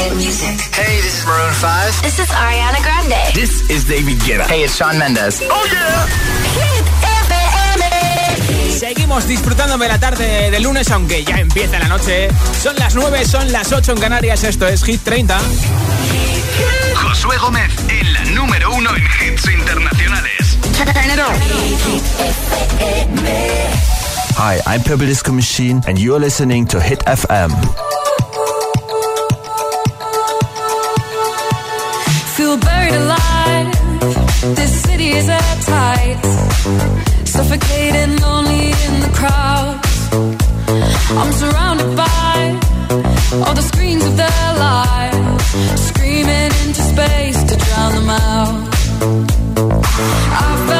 Hit music. Hey, this is Maroon 5. This is Ariana Grande. This is David Guetta. Hey, it's Sean Mendes. Oh yeah. Hit FM. Seguimos disfrutando de la tarde de lunes, aunque ya empieza la noche. Son las 9, son las 8 en Canarias. Esto es Hit 30. Josué Gómez en la número uno en hits internacionales. Hi, I'm Purple Disco Machine, and you're listening to Hit FM. Buried alive. This city is at tight. Suffocating, lonely in the crowd. I'm surrounded by all the screens of their lives, screaming into space to drown them out. I fell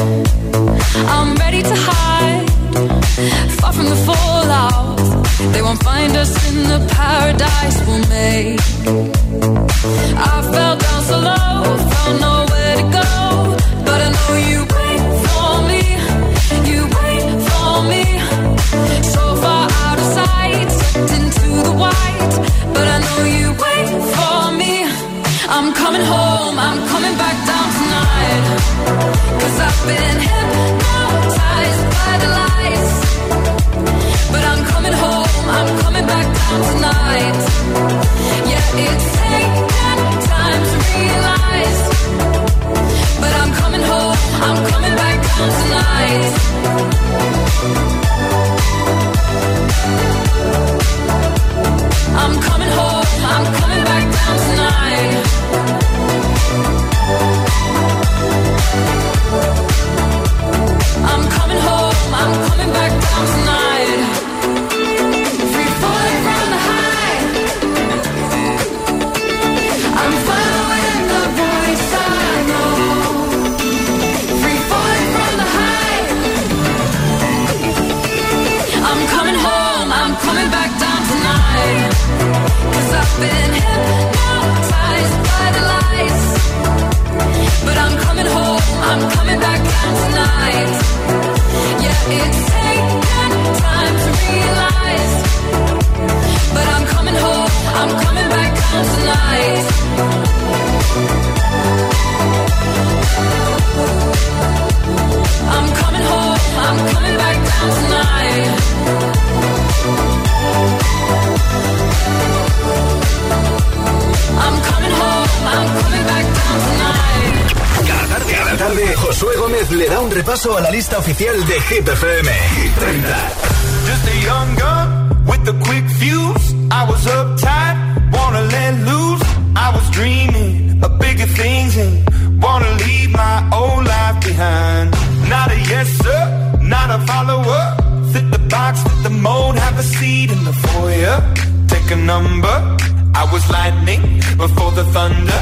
I'm ready to hide, far from the fallout. They won't find us in the paradise we'll make. I fell down so low, found nowhere to go. But I know you wait for me, oficial de Hit FM. Hit 30. Just a young gun with a quick fuse. I was uptight, wanna let loose. I was dreaming of bigger things and wanna leave my old life behind. Not a yes sir, not a follower. Fit the box, fit the mold, have a seat in the foyer. Take a number. I was lightning before the. Thunder,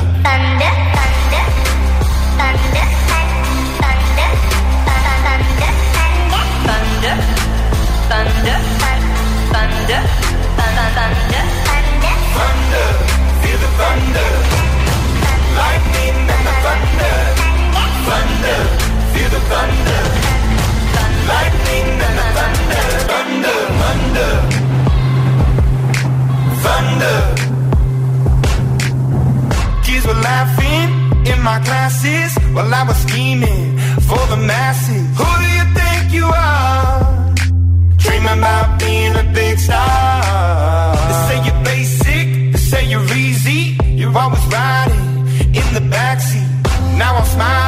my classes while I was scheming for the masses. Who do you think you are? Dreaming about being a big star. They say you're basic, they say you're easy. You're always riding in the backseat. Now I'm smiling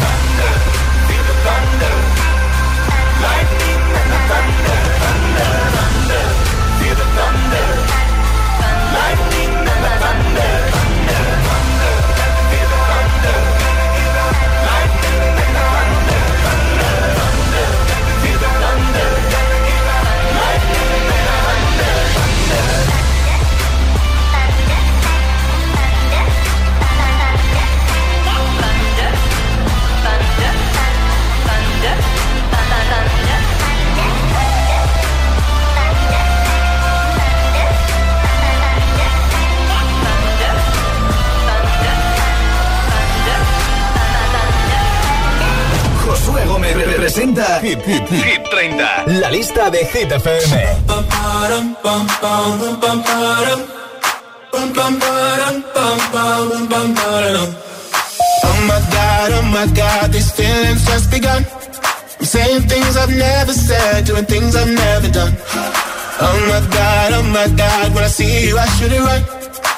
Gómez representa Hit, Hit, Hit 30. La lista de Hit FM. Oh my god, oh my god, these feelings just begun. I'm saying things I've never said, doing things I've never done. Oh my god, oh my god, when I see you, I should it right.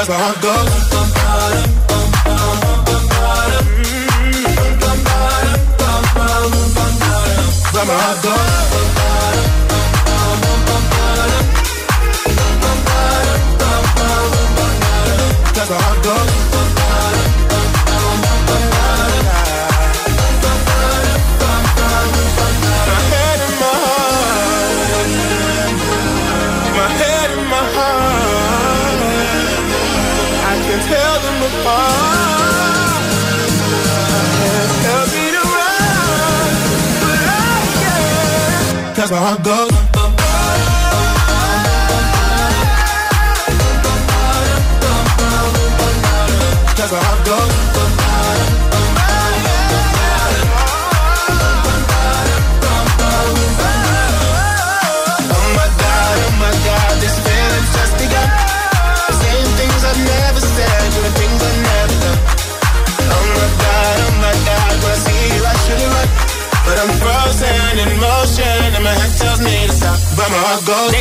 Goes. But my heart goes. Cause my heart goes. Cause my heart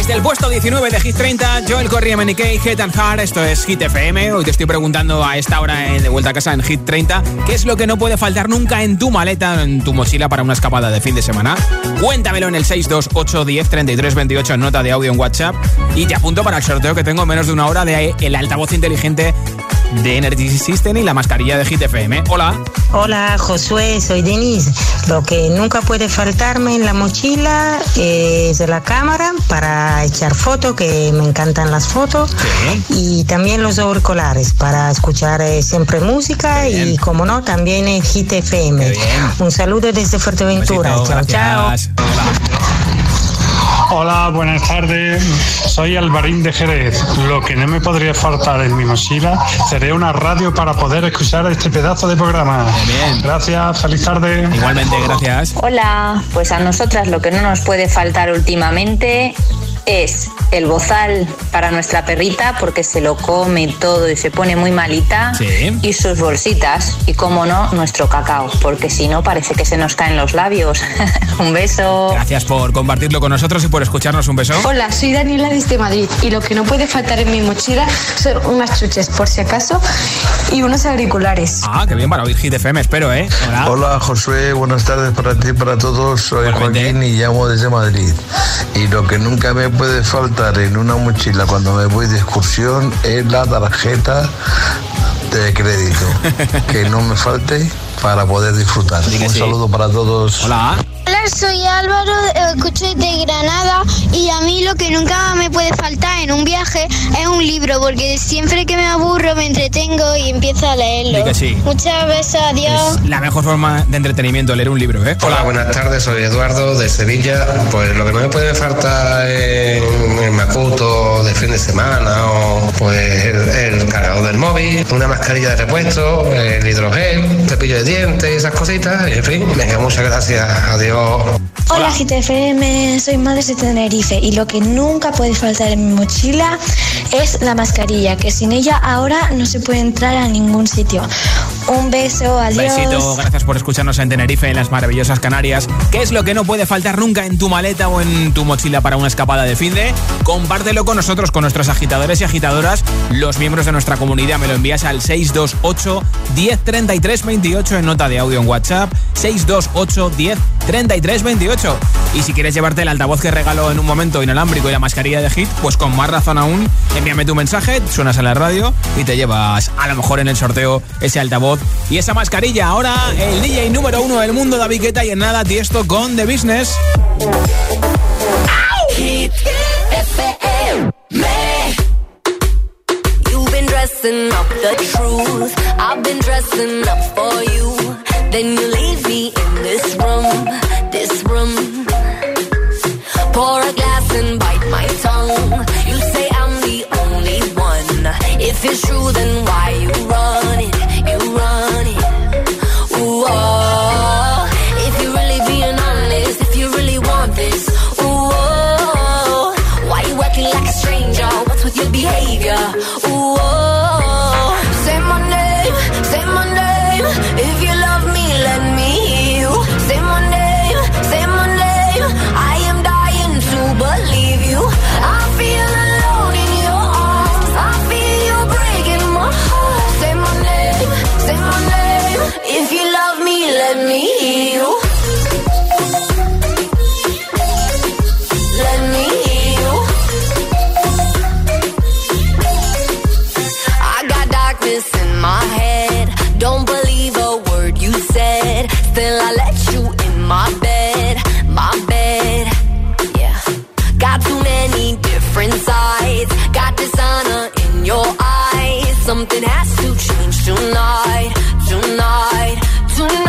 Desde el puesto 19 de Hit 30, Joel Correa MNK, Hit and Hard, esto es Hit FM. Hoy te estoy preguntando a esta hora en de vuelta a casa en Hit 30, ¿qué es lo que no puede faltar nunca en tu maleta, en tu mochila para una escapada de fin de semana? Cuéntamelo en el 628 10 33 28 en nota de audio en WhatsApp y te apunto para el sorteo que tengo en menos de una hora de el altavoz inteligente de Energy System y la mascarilla de Hit FM. Hola. Hola Josué, soy Denise. Lo que nunca puede faltarme en la mochila es la cámara para echar fotos, que me encantan las fotos. Y también los auriculares para escuchar eh, siempre música y como no, también en Hit FM. Un saludo desde Fuerteventura. Besito, chao, chao. Hola, buenas tardes. Soy Alvarín de Jerez. Lo que no me podría faltar en mi mochila sería una radio para poder escuchar este pedazo de programa. Bien. Gracias, feliz tarde. Igualmente, gracias. Hola, pues a nosotras lo que no nos puede faltar últimamente es el bozal para nuestra perrita porque se lo come todo y se pone muy malita. Sí. Y sus bolsitas. Y como no, nuestro cacao, porque si no parece que se nos caen los labios. Un beso. Gracias por compartirlo con nosotros y por escucharnos. Un beso. Hola, soy Daniela desde Madrid y lo que no puede faltar en mi mochila son unas chuches por si acaso y unos auriculares. Ah, qué bien para oír Hit FM, espero, ¿eh? Hola. Hola Josué, buenas tardes para ti y para todos. Soy Joaquín y llamo desde Madrid. Y lo que nunca me puede faltar en una mochila cuando me voy de excursión es la tarjeta de crédito. que no me falte para poder disfrutar. Un sí. saludo para todos. Hola. Hola, soy Álvaro, eh, escucho de Granada y a mí lo que nunca me puede faltar en un viaje es un libro porque siempre que me aburro me entretengo y empiezo a leerlo. Di que sí. Muchas besos, adiós. La mejor forma de entretenimiento, leer un libro, ¿eh? Hola, buenas tardes, soy Eduardo de Sevilla. Pues lo que no me puede faltar en de semana o pues el, el cargador del móvil, una mascarilla de repuesto, el hidrogel, cepillo de dientes esas cositas. Y, en fin, venga, muchas gracias. Adiós. Hola GTFM, soy madre de Tenerife y lo que nunca puede faltar en mi mochila es la mascarilla, que sin ella ahora no se puede entrar a ningún sitio. Un beso, adiós. Besito, gracias por escucharnos en Tenerife, en las maravillosas Canarias. ¿Qué es lo que no puede faltar nunca en tu maleta o en tu mochila para una escapada de fin de? Compártelo con nosotros, con nuestros agitadores y agitadoras, los miembros de nuestra comunidad. Me lo envías al 628 1033 28 en nota de audio en WhatsApp. 628 1033 28. Y si quieres llevarte el altavoz que regalo en un momento inalámbrico y la mascarilla de hit, pues con más razón aún, envíame tu mensaje, suenas a la radio y te llevas a lo mejor en el sorteo ese altavoz y esa mascarilla. Ahora el DJ número uno del mundo, David Guetta, y en nada, Tiesto con The Business. Then you leave me in this room, this room. Pour a glass and bite my tongue. You say I'm the only one. If it's true, then why you run let me hear you. Let me hear you. I got darkness in my head. Don't believe a word you said. Still, I let you in my bed, my bed. Yeah. Got too many different sides. Got dishonor in your eyes. Something has to change tonight, tonight, tonight.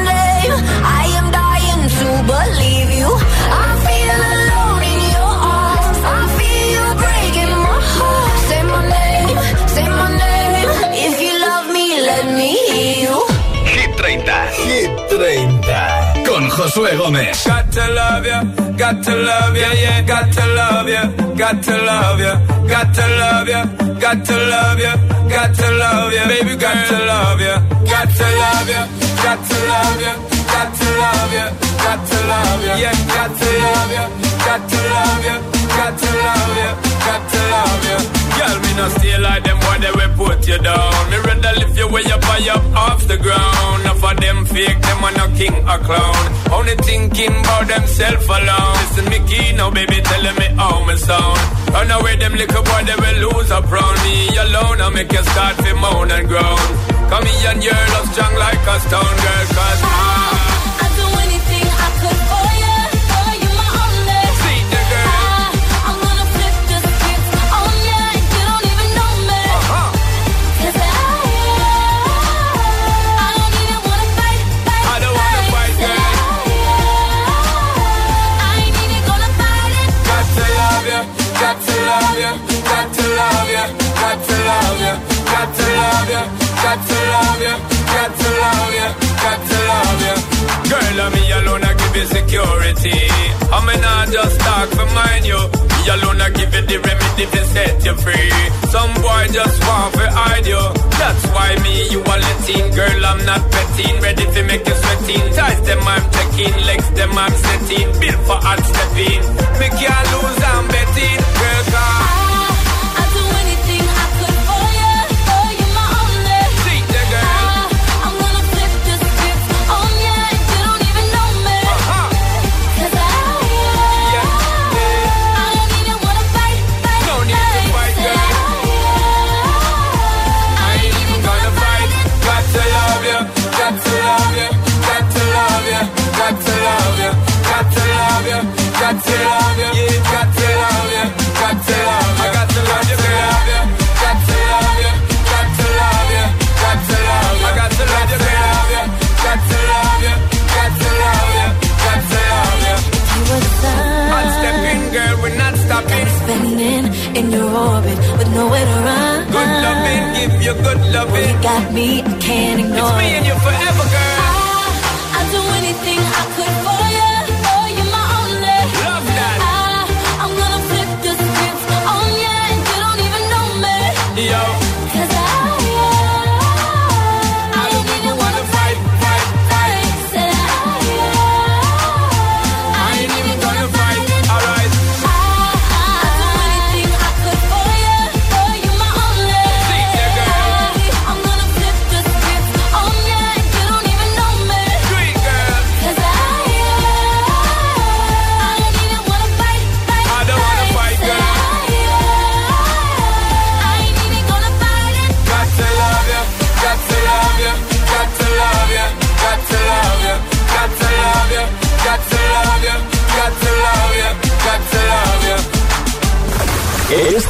believe you. I feel alone in your arms. I feel you breaking my heart. Say my name, say my name. If you love me, let me hear you. Hit 30, Hit 30. Con Josué Gómez. Got to love you, got to love you, yeah. Got to love you, got to love you, got to love you, got to love you, got to love you, baby. Got to love you, got to love you, got to love you. Got to love ya, got to love ya, yeah, got to love ya, got to love ya, got to love ya, got to love ya. Girl, me not stay like them boy they will put you down. Me rather lift you way up high up off the ground. Enough of them fake, them are no king or clown. Only thinking about themself alone. Listen me key now, baby, telling me how me sound. Run away them little boy they will lose up round me alone. I make you start to moan and groan. Come here and your love strong like a stone girl, cause I. I'm me alone, I give you security. I'm not just talk for mine, you. Me alone, I give you the remedy to set you free. Some boy just want to hide you. That's why me, you are letting. Girl, I'm not betting. Ready to make you sweating. Ties them, I'm checking. Legs them, I'm setting. Built for hard stepping. Me can't lose, I'm betting. Girl, come. Spinning in your orbit with nowhere to run. Good loving, give you good loving. You got me, I can't ignore. It's me and you forever, girl.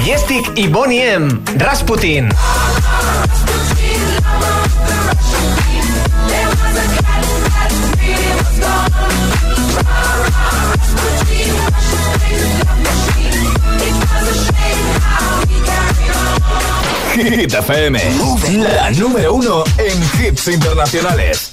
Majestic y Bonnie M. Rasputin. Hit FM. La número uno en hits internacionales.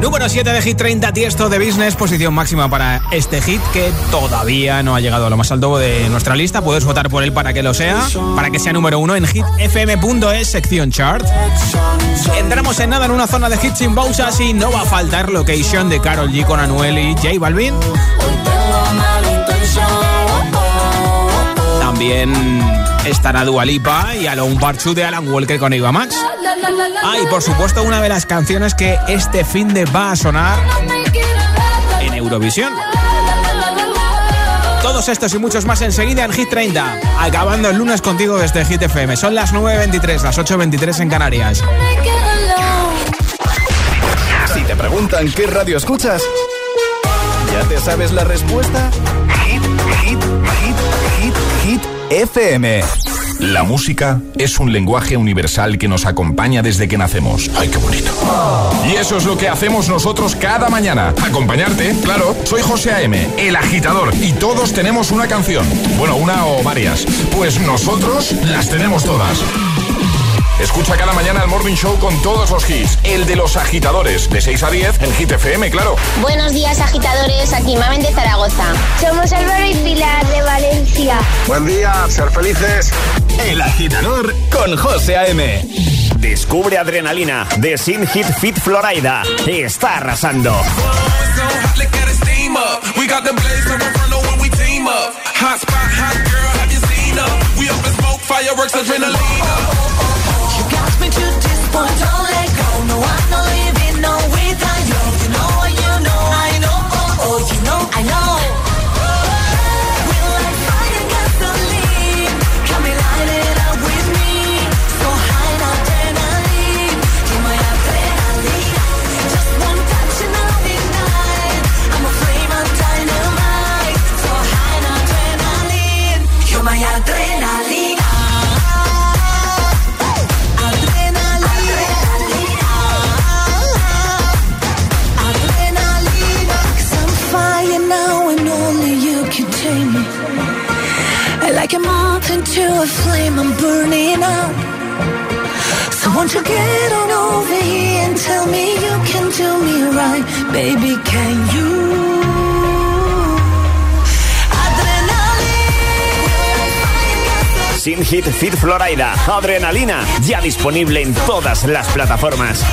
Número 7 de Hit 30, Tiesto de Business, posición máxima para este hit que todavía no ha llegado a lo más alto de nuestra lista. Puedes votar por él para que lo sea, para que sea número 1 en hitfm.es, sección chart. Entramos en nada en una zona de hits sin pausas y no va a faltar Location de Carol G con Anuel y J Balvin. También estará Dualipa y Alone Part 2 de Alan Walker con Eva Max. Ah, y por supuesto una de las canciones que este fin de va a sonar en Eurovisión. Todos estos y muchos más enseguida en Hit 30. Acabando el lunes contigo desde Hit FM. Son las 9.23, las 8.23 en Canarias. Si te preguntan qué radio escuchas, ¿ya te sabes la respuesta? Hit, hit, hit, hit, hit, FM. La música es un lenguaje universal que nos acompaña desde que nacemos. ¡Ay, qué bonito! Y eso es lo que hacemos nosotros cada mañana. Acompañarte, claro. Soy José A.M., el agitador, y todos tenemos una canción. Bueno, una o varias. Pues nosotros las tenemos todas. Escucha cada mañana el Morning Show con todos los hits. El de los agitadores, de 6 a 10 en Hit FM, claro. Buenos días, agitadores. Aquí Mamen de Zaragoza. Somos Álvaro y Pilar de Valencia. Buen día, ser felices. El agitador con José A.M. Descubre Adrenalina de Sin Hit Fit Florida. Está arrasando. We got them blazing from front when we team up. Hot spot, hot girl, have you seen her? We up in smoke, fireworks, adrenaline. You got me to this point, don't let go. No, I'm not Hit Fit Florida. Adrenalina. Ya disponible en todas las plataformas.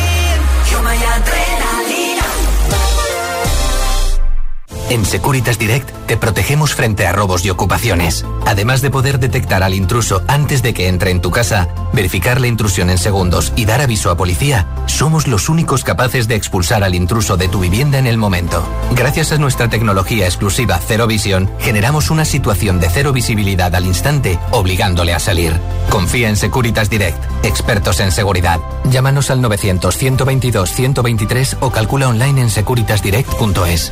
En Securitas Direct te protegemos frente a robos y ocupaciones. Además de poder detectar al intruso antes de que entre en tu casa, verificar la intrusión en segundos y dar aviso a policía, somos los únicos capaces de expulsar al intruso de tu vivienda en el momento. Gracias a nuestra tecnología exclusiva Cero Visión, generamos una situación de cero visibilidad al instante, obligándole a salir. Confía en Securitas Direct, expertos en seguridad. Llámanos al 900 122 123 o calcula online en securitasdirect.es.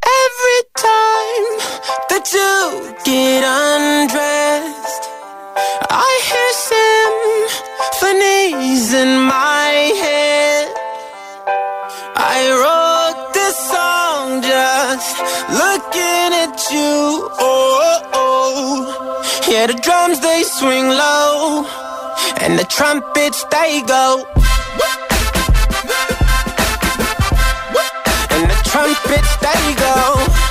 Every time that you get undressed, I hear symphonies in my head. I wrote this song just looking at you. Oh, oh. yeah, the drums they swing low, and the trumpets they go. And the trumpets they go.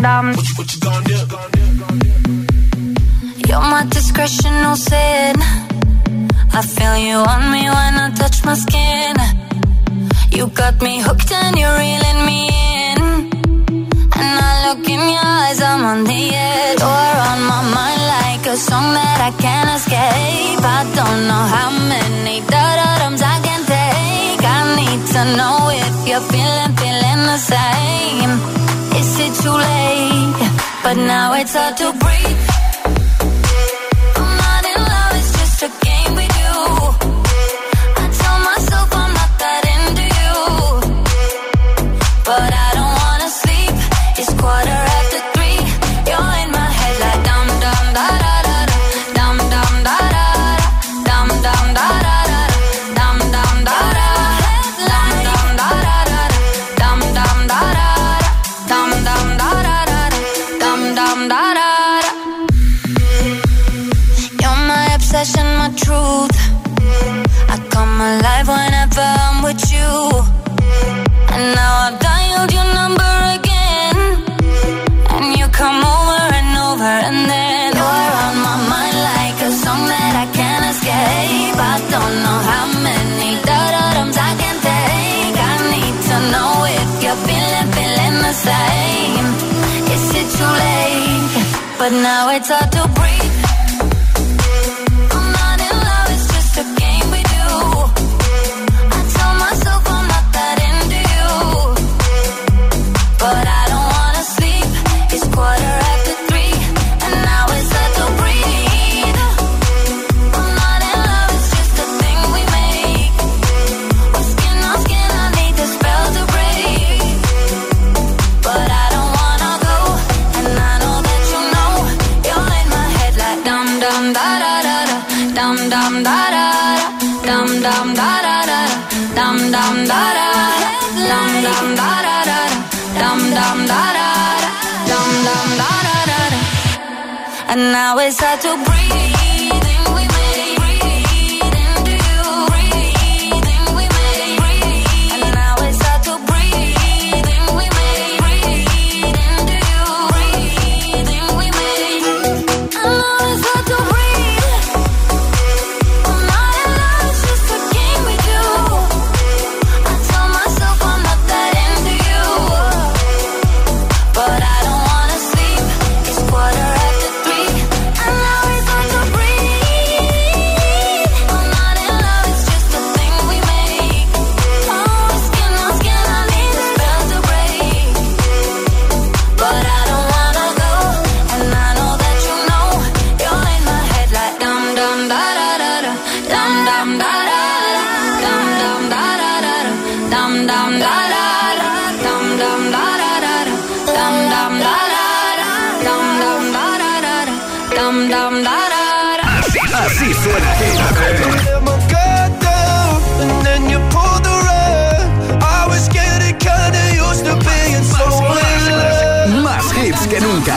You're my discretional sin. I feel you on me when I touch my skin. You got me hooked and you're reeling me in. And I look in your eyes, I'm on the edge. You're on my mind like a song that I can't escape. I don't know how many da-da-dums I can take. I need to know if you're feeling, feeling the same. Too late? But now it's hard to breathe. how many I can take. I need to know if you're feeling, feeling the same. Is it too late? But now it's hard to breathe. now it's hard to breathe. da da da. Así, así suena Más hits que nunca.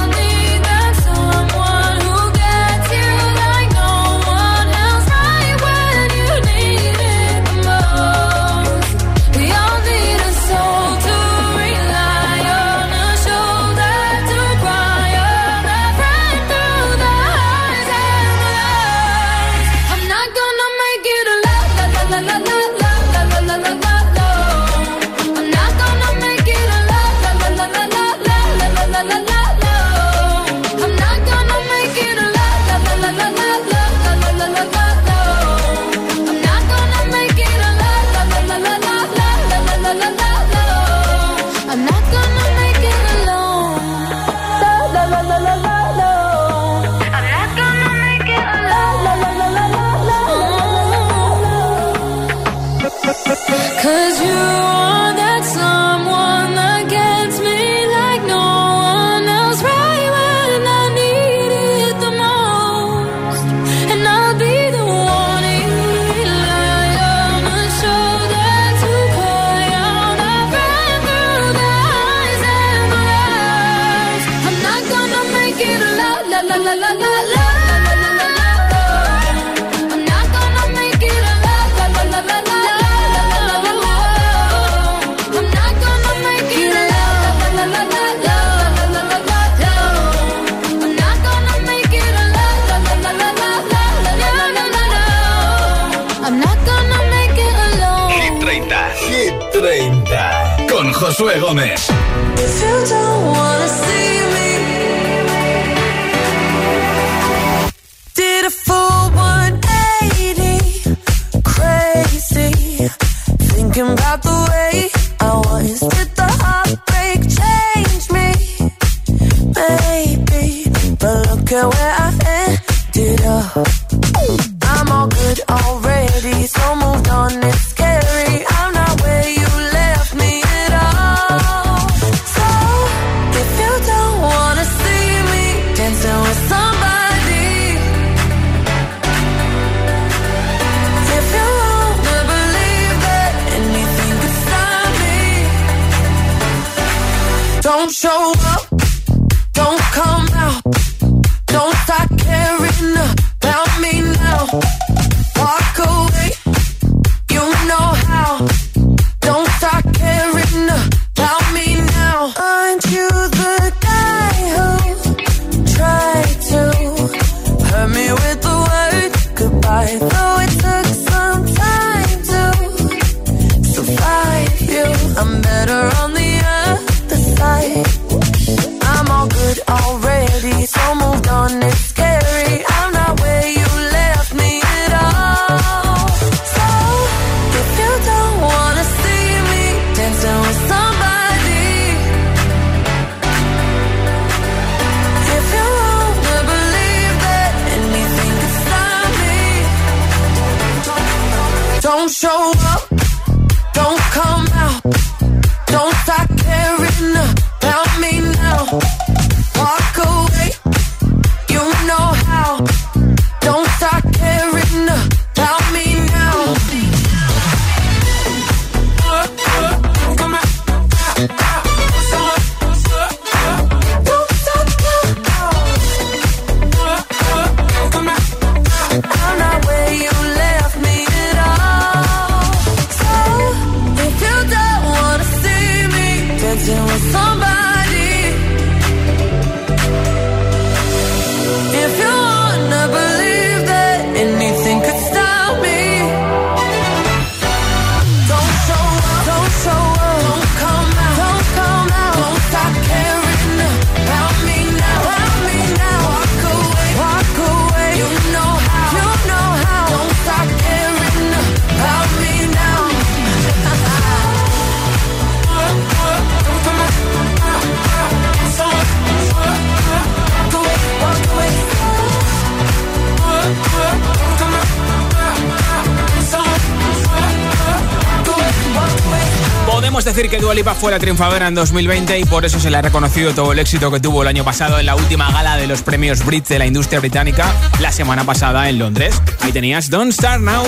Decir que Dua Lipa fue la triunfadora en 2020 y por eso se le ha reconocido todo el éxito que tuvo el año pasado en la última gala de los premios Brit de la industria británica la semana pasada en Londres. Ahí tenías Don't Start Now,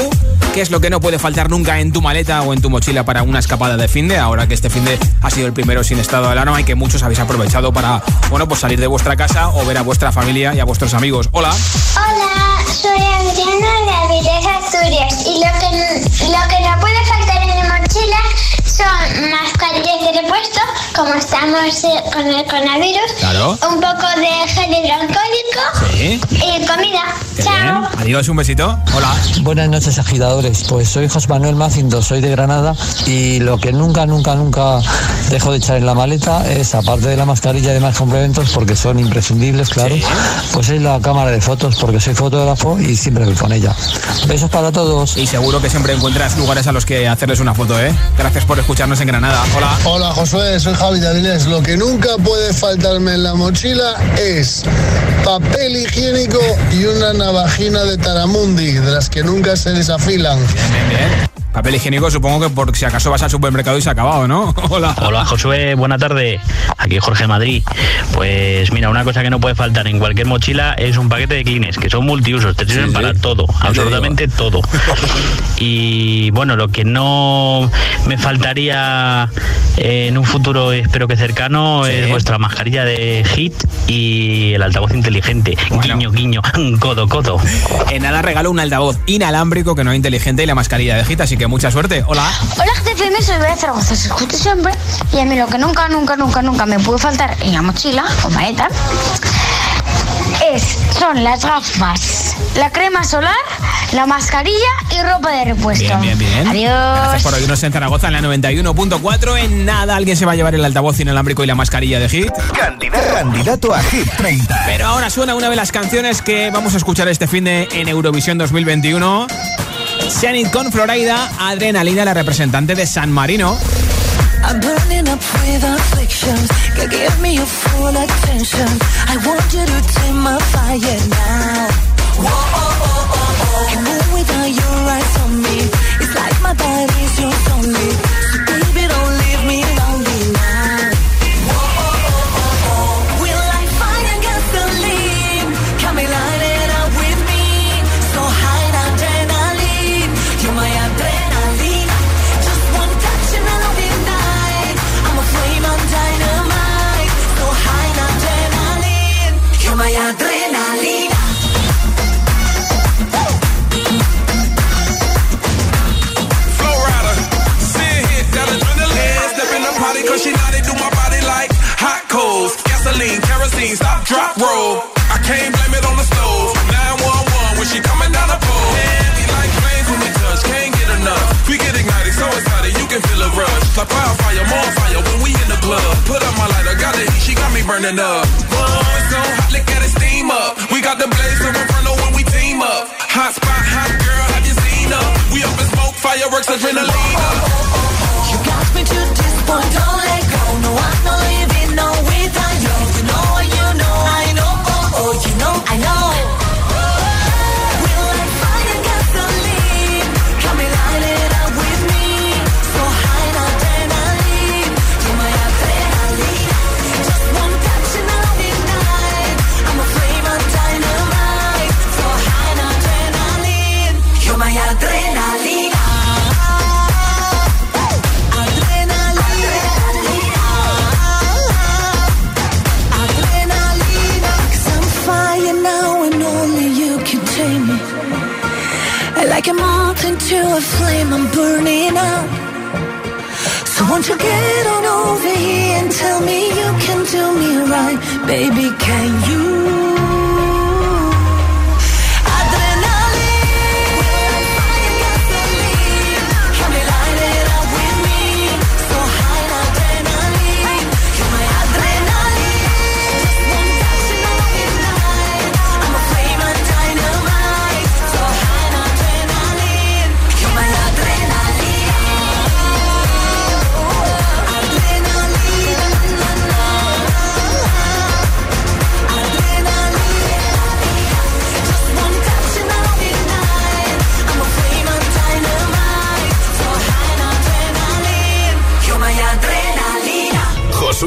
que es lo que no puede faltar nunca en tu maleta o en tu mochila para una escapada de fin de, ahora que este fin de ha sido el primero sin estado de alarma y que muchos habéis aprovechado para, bueno, pues salir de vuestra casa o ver a vuestra familia y a vuestros amigos. Hola. Hola, soy Adriana de Avilés Asturias y lo que, lo que no puede faltar en mi mochila son mascarillas de repuesto, como estamos eh, con el coronavirus, Claro. un poco de gel hidroalcohólico Sí. y comida. Qué Chao. bien. Adiós, un besito. Hola. Buenas noches, agitadores. Pues soy José Manuel Macindo, soy de Granada y lo que nunca, nunca, nunca dejo de echar en la maleta es, aparte de la mascarilla y demás complementos, porque son imprescindibles, claro, pues es la cámara de fotos, porque soy fotógrafo y siempre voy con ella. Besos para todos. Y seguro que siempre encuentras lugares a los que hacerles una foto, ¿eh? Gracias por escucharnos en Granada. Hola. Hola Josué, soy Javi de Avilés. Lo que nunca puede faltarme en la mochila es papel higiénico y una navajina de Taramundi, de las que nunca se desafilan. Bien, bien. Papel higiénico, supongo que por si acaso vas al supermercado y se ha acabado, ¿no? Hola. Hola Josué, buena tarde. Aquí Jorge Madrid. Pues mira, una cosa que no puede faltar en cualquier mochila es un paquete de Kleenex, que son multiusos, te sirven sí. para todo, absolutamente todo. Y bueno, lo que no me faltaría en un futuro, espero que cercano, es vuestra mascarilla de HIT y el altavoz inteligente. Guiño, guiño, codo, codo. En nada regalo un altavoz inalámbrico que no es inteligente y la mascarilla de gita, así que mucha suerte. Hola. Hola GTFM, soy Bea Zaragoza, os escucho siempre y a mí lo que nunca, nunca, nunca, nunca me puede faltar en la mochila o maleta es, son las gafas, la crema solar, la mascarilla y ropa de repuesto. Bien, bien, bien. Adiós. Gracias por oírnos en Zaragoza en la 91.4. En nada, alguien se va a llevar el altavoz inalámbrico y la mascarilla de Hit. Candidato, candidato a Hit 30. Pero ahora suena una de las canciones que vamos a escuchar este fin de en Eurovisión 2021. Shanit con Florida, Adrenalina, la representante de San Marino. I'm burning up with afflictions. Can give me your full attention. I want you to take my fire now. Whoa, oh, oh, oh, oh. And move without your eyes on me. It's like my body's yours only. Roll. I can't blame it on the stove. 911 when she coming down the pole. Heavy like flames when we touch, can't get enough. We get ignited, so excited, you can feel a rush. Like wildfire, more fire when we in the club. Put up my lighter, got the heat, she got me burning up. Oh, it's so hot, look at it steam up. We got the blaze so inferno when we team up. Hot spot, hot girl, have you seen her? We up in smoke, fireworks, adrenaline up. You got me to this point, don't let Moth into a flame, I'm burning up. So won't you get on over here and tell me you can do me right, baby? Can you?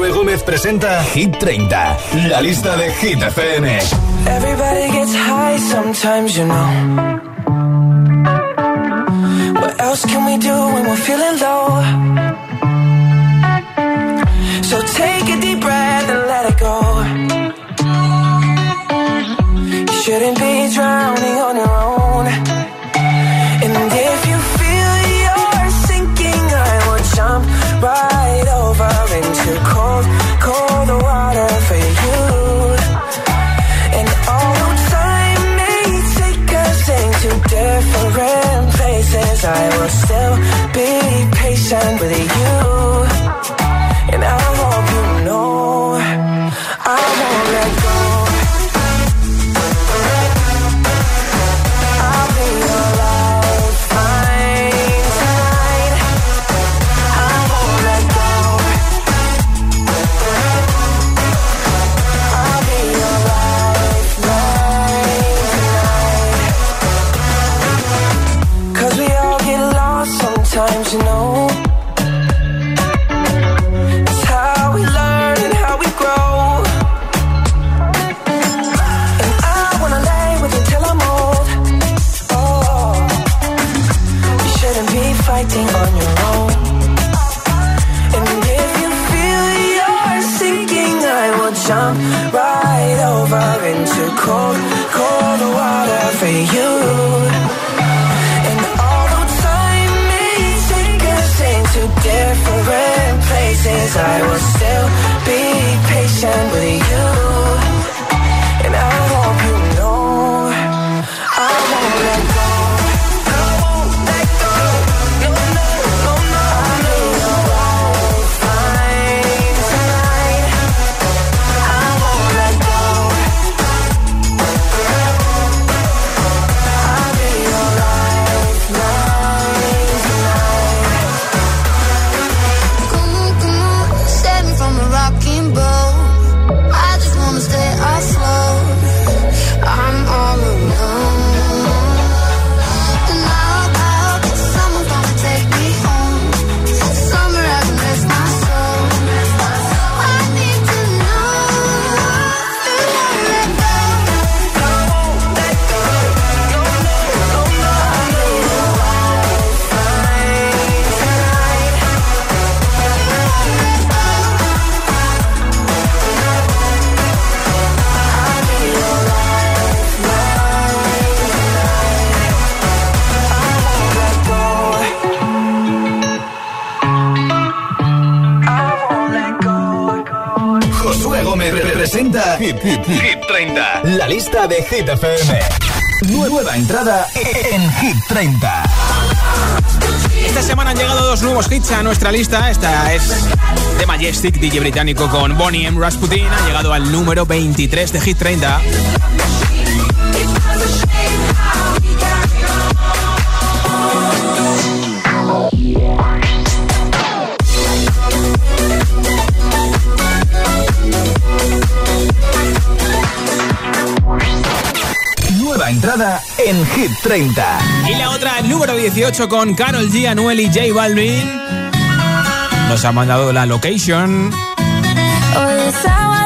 Gómez presenta Hit 30, la lista de Hit FM. Everybody gets high sometimes, you know. What else can we do when we're feeling low? So take a deep breath and let it go. You shouldn't be drowning Hit FM. Nueva entrada en Hit 30. Esta semana han llegado dos nuevos hits a nuestra lista. Esta es The Majestic, DJ británico con Bonnie M. Rasputin. Ha llegado al número 23 de Hit 30. En Hit 30. Y la otra, número 18 con Carol G, Anuel y J Balvin. Nos ha mandado la location. Y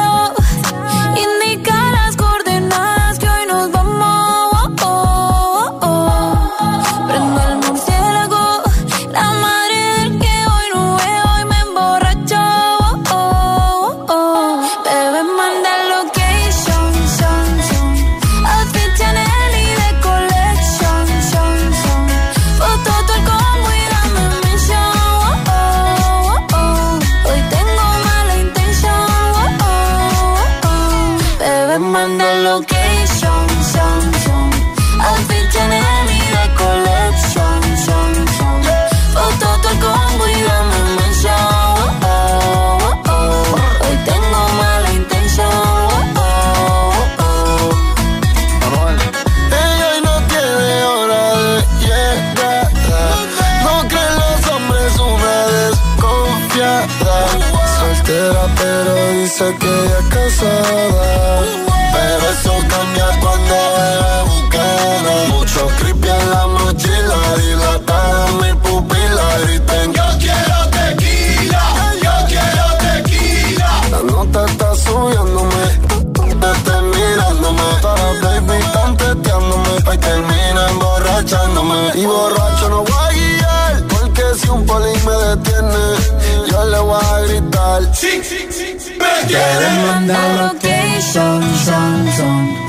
gritar. Sí, sí, sí, me quieren mandar location, son, son.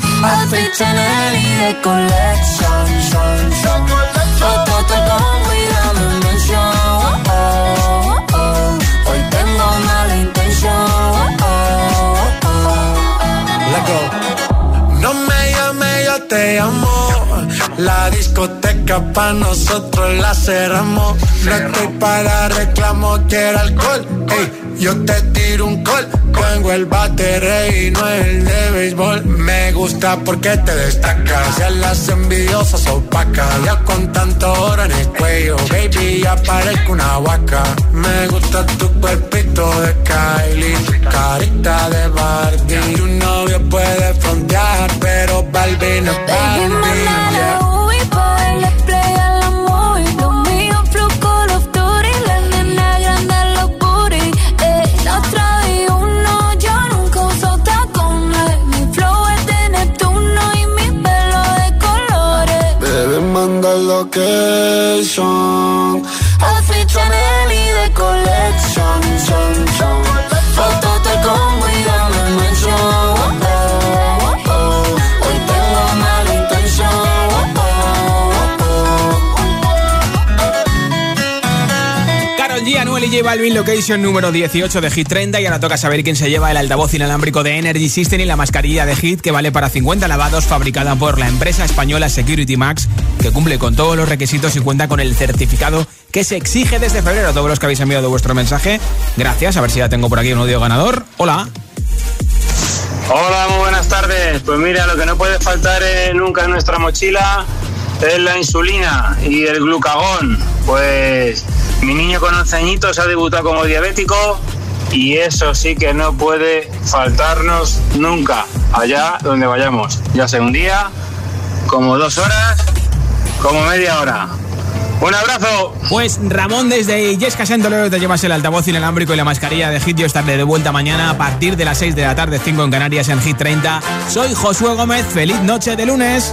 Collection, son, son. Foto te amo. La discoteca pa' nosotros la cerramos. No estoy para reclamo, quiero alcohol. Ey, yo te tiro un call. Tengo el bate y no el de béisbol. Me gusta porque te destacas. Ya las envidiosas opacas. Ya con tanto oro en el cuello, baby, ya parezco una vaca. Me gusta tu cuerpito de Kylie, carita de Barbie. Tu novio puede frontear, pero Barbie no es Barbie. location. J Balvin, location número 18 de Hit 30 y ahora toca saber quién se lleva el altavoz inalámbrico de Energy System y la mascarilla de Hit que vale para 50 lavados fabricada por la empresa española Security Max que cumple con todos los requisitos y cuenta con el certificado que se exige desde febrero. A todos los que habéis enviado vuestro mensaje, gracias. A ver si ya tengo por aquí un audio ganador. Hola. Hola, muy buenas tardes. Pues mira, lo que no puede faltar nunca en nuestra mochila es la insulina y el glucagón. Pues mi niño con 11 añitos ha debutado como diabético y eso sí que no puede faltarnos nunca, allá donde vayamos, ya sea un día, como dos horas como media hora. Un abrazo. Pues Ramón desde Yesca Santolero te llevas el altavoz inalámbrico y la mascarilla de Hit. Yo estaré de vuelta mañana a partir de las 6 de la tarde, 5 en Canarias en Hit 30. Soy Josué Gómez. Feliz noche de lunes.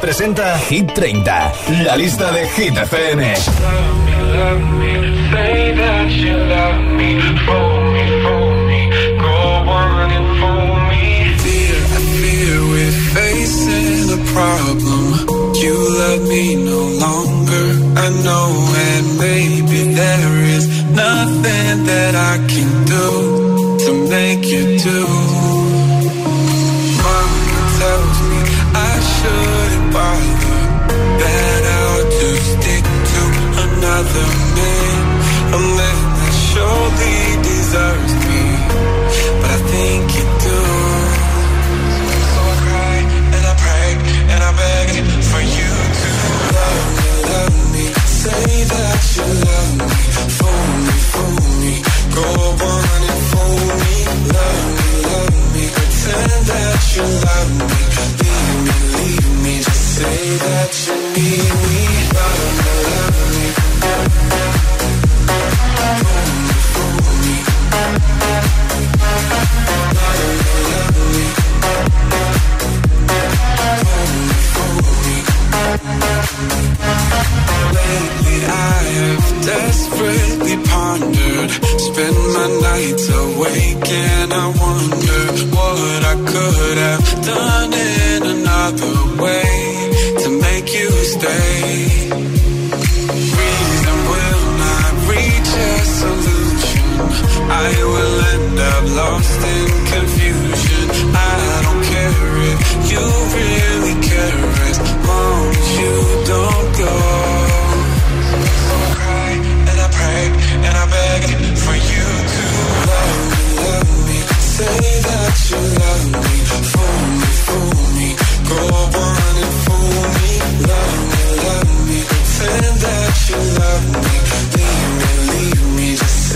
presenta Hit 30, la lista de Hit FM. problem. You love me no longer. I know, and maybe there is nothing that I can do to make you do. I'll stick to another man, a man that surely deserves awake and I wonder What I could have done in another Another way to make you stay. Reason will not reach a solution. I will end up lost in confusion. I don't care if you really care as long as you don't go. So I cry and I pray and I beg for you to love me, love me. Say that you love me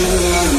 you